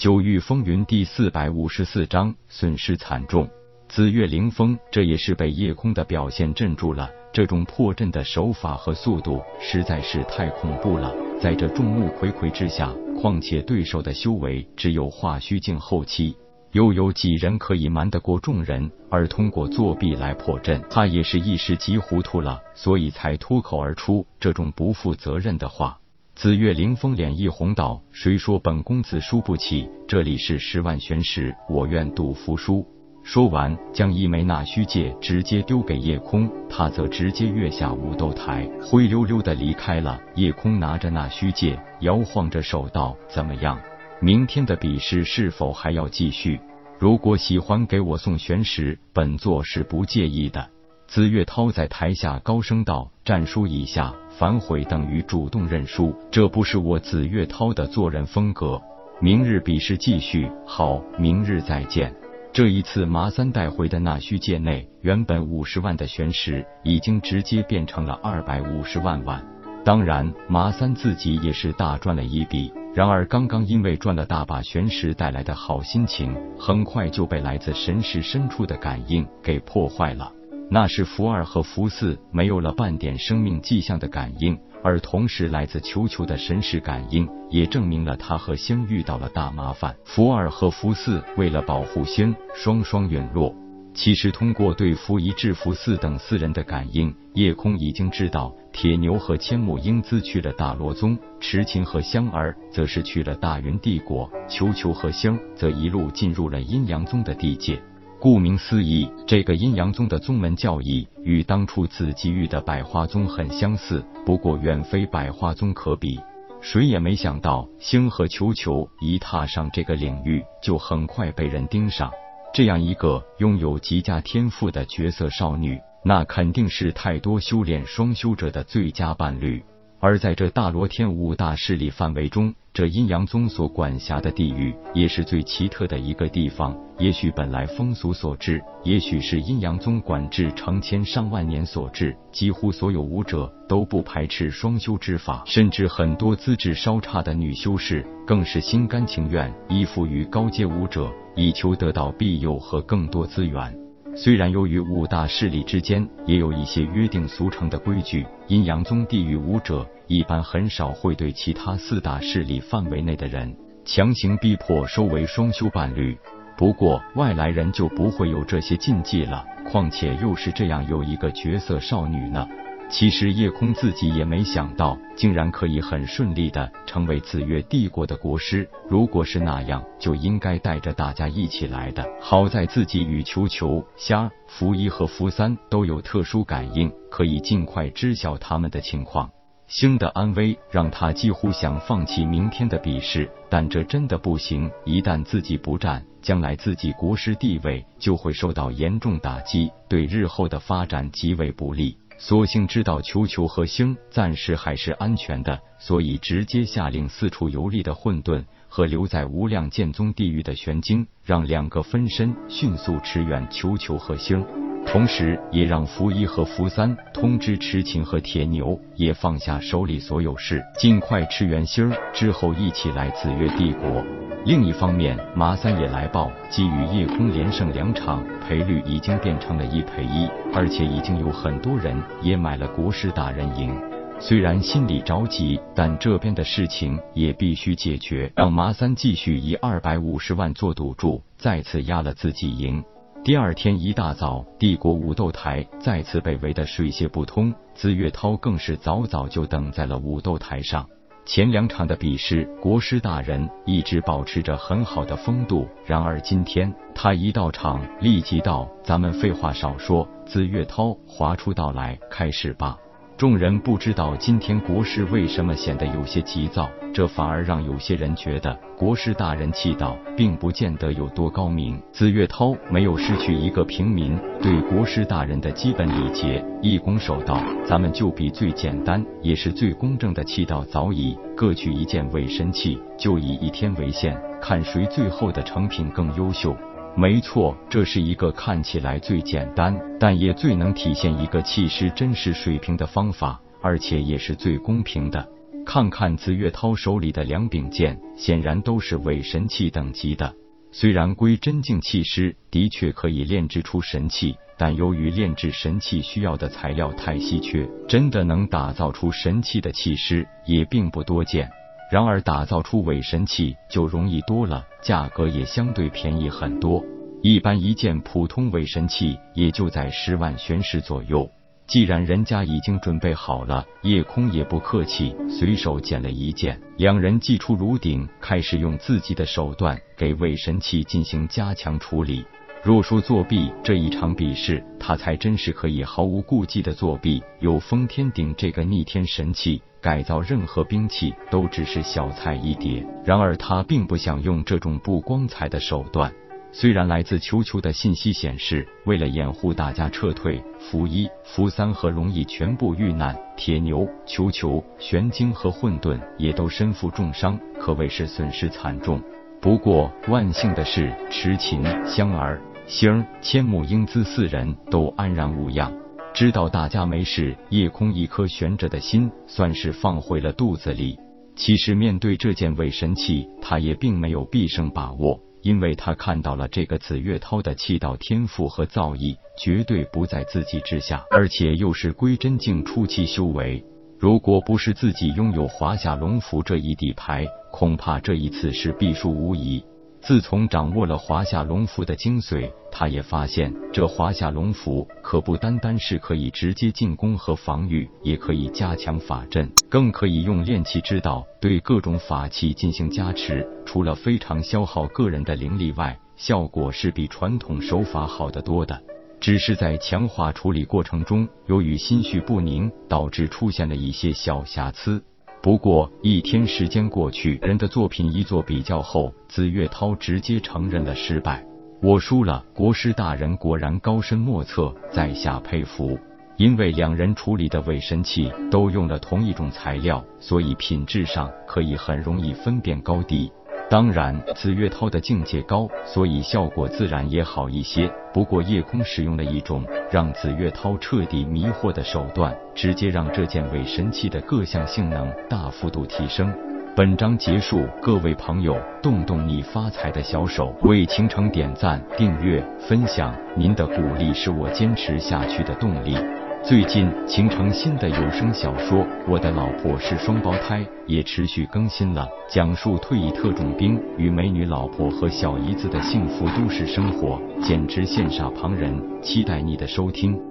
九域风云第四百五十四章损失惨重。紫月凌风，这也是被夜空的表现镇住了。这种破阵的手法和速度实在是太恐怖了。在这众目睽睽之下，况且对手的修为只有化虚境后期。又有几人可以瞒得过众人，而通过作弊来破阵？他也是一时急糊涂了，所以才脱口而出这种不负责任的话。紫月凌风脸一红道：“谁说本公子输不起？这里是十万玄石，我愿赌服输。”说完，将一枚纳虚戒直接丢给夜空，他则直接跃下武斗台，灰溜溜的离开了。夜空拿着纳虚戒，摇晃着手道：“怎么样？”明天的比试是否还要继续？如果喜欢给我送玄石，本座是不介意的。紫月涛在台下高声道：“战书已下，反悔等于主动认输，这不是我紫月涛的做人风格。明日比试继续，好，明日再见。”这一次，麻三带回的那虚界内，原本五十万的玄石，已经直接变成了二百五十万万。当然，麻三自己也是大赚了一笔。然而，刚刚因为赚了大把玄石带来的好心情，很快就被来自神识深处的感应给破坏了。那是福二和福四没有了半点生命迹象的感应，而同时来自球球的神识感应也证明了他和星遇到了大麻烦。福二和福四为了保护星，双双陨落。其实，通过对福一、制服四等四人的感应，夜空已经知道铁牛和千木英姿去了大罗宗，池琴和香儿则是去了大云帝国，球球和香则一路进入了阴阳宗的地界。顾名思义，这个阴阳宗的宗门教义与当初紫极域的百花宗很相似，不过远非百花宗可比。谁也没想到，星河球球一踏上这个领域，就很快被人盯上。这样一个拥有极佳天赋的绝色少女，那肯定是太多修炼双修者的最佳伴侣。而在这大罗天五大势力范围中，这阴阳宗所管辖的地域也是最奇特的一个地方。也许本来风俗所致，也许是阴阳宗管制成千上万年所致。几乎所有武者都不排斥双修之法，甚至很多资质稍差的女修士更是心甘情愿依附于高阶武者，以求得到庇佑和更多资源。虽然由于五大势力之间也有一些约定俗成的规矩，阴阳宗地狱武者一般很少会对其他四大势力范围内的人强行逼迫收为双修伴侣。不过外来人就不会有这些禁忌了，况且又是这样有一个绝色少女呢。其实夜空自己也没想到，竟然可以很顺利的成为紫月帝国的国师。如果是那样，就应该带着大家一起来的。好在自己与球球、虾、福一和福三都有特殊感应，可以尽快知晓他们的情况。星的安危让他几乎想放弃明天的比试，但这真的不行。一旦自己不战，将来自己国师地位就会受到严重打击，对日后的发展极为不利。索性知道球球和星暂时还是安全的，所以直接下令四处游历的混沌和留在无量剑宗地狱的玄晶，让两个分身迅速驰援球球和星。同时，也让福一和福三通知痴情和铁牛，也放下手里所有事，尽快吃元心儿，之后一起来紫月帝国。另一方面，麻三也来报，基于夜空连胜两场，赔率已经变成了一赔一，而且已经有很多人也买了国师大人赢。虽然心里着急，但这边的事情也必须解决，让麻三继续以二百五十万做赌注，再次压了自己赢。第二天一大早，帝国武斗台再次被围得水泄不通。紫月涛更是早早就等在了武斗台上。前两场的比试，国师大人一直保持着很好的风度。然而今天他一到场，立即道：“咱们废话少说，紫月涛划出道来，开始吧。”众人不知道今天国师为什么显得有些急躁，这反而让有些人觉得国师大人气道并不见得有多高明。紫月涛没有失去一个平民对国师大人的基本礼节，一拱手道：“咱们就比最简单也是最公正的气道早已，各取一件伪神器，就以一天为限，看谁最后的成品更优秀。”没错，这是一个看起来最简单，但也最能体现一个气师真实水平的方法，而且也是最公平的。看看紫月涛手里的两柄剑，显然都是伪神器等级的。虽然归真境气师的确可以炼制出神器，但由于炼制神器需要的材料太稀缺，真的能打造出神器的气师也并不多见。然而，打造出伪神器就容易多了，价格也相对便宜很多。一般一件普通伪神器也就在十万玄石左右。既然人家已经准备好了，叶空也不客气，随手捡了一件。两人祭出炉鼎，开始用自己的手段给伪神器进行加强处理。若说作弊，这一场比试他才真是可以毫无顾忌的作弊。有封天鼎这个逆天神器，改造任何兵器都只是小菜一碟。然而他并不想用这种不光彩的手段。虽然来自球球的信息显示，为了掩护大家撤退，福一、福三和容易全部遇难，铁牛、球球、玄晶和混沌也都身负重伤，可谓是损失惨重。不过万幸的是，池琴、香儿、星、千木英姿四人都安然无恙。知道大家没事，夜空一颗悬着的心算是放回了肚子里。其实面对这件伪神器，他也并没有必胜把握。因为他看到了这个紫月涛的气道天赋和造诣，绝对不在自己之下，而且又是归真境初期修为。如果不是自己拥有华夏龙符这一底牌，恐怕这一次是必输无疑。自从掌握了华夏龙符的精髓，他也发现这华夏龙符可不单单是可以直接进攻和防御，也可以加强法阵，更可以用炼器之道对各种法器进行加持。除了非常消耗个人的灵力外，效果是比传统手法好得多的。只是在强化处理过程中，由于心绪不宁，导致出现了一些小瑕疵。不过一天时间过去，人的作品一做比较后，紫月涛直接承认了失败。我输了，国师大人果然高深莫测，在下佩服。因为两人处理的伪神器都用了同一种材料，所以品质上可以很容易分辨高低。当然，紫月涛的境界高，所以效果自然也好一些。不过，夜空使用了一种让紫月涛彻底迷惑的手段，直接让这件伪神器的各项性能大幅度提升。本章结束，各位朋友，动动你发财的小手，为倾城点赞、订阅、分享，您的鼓励是我坚持下去的动力。最近，形成新的有声小说《我的老婆是双胞胎》也持续更新了，讲述退役特种兵与美女老婆和小姨子的幸福都市生活，简直羡煞旁人。期待你的收听。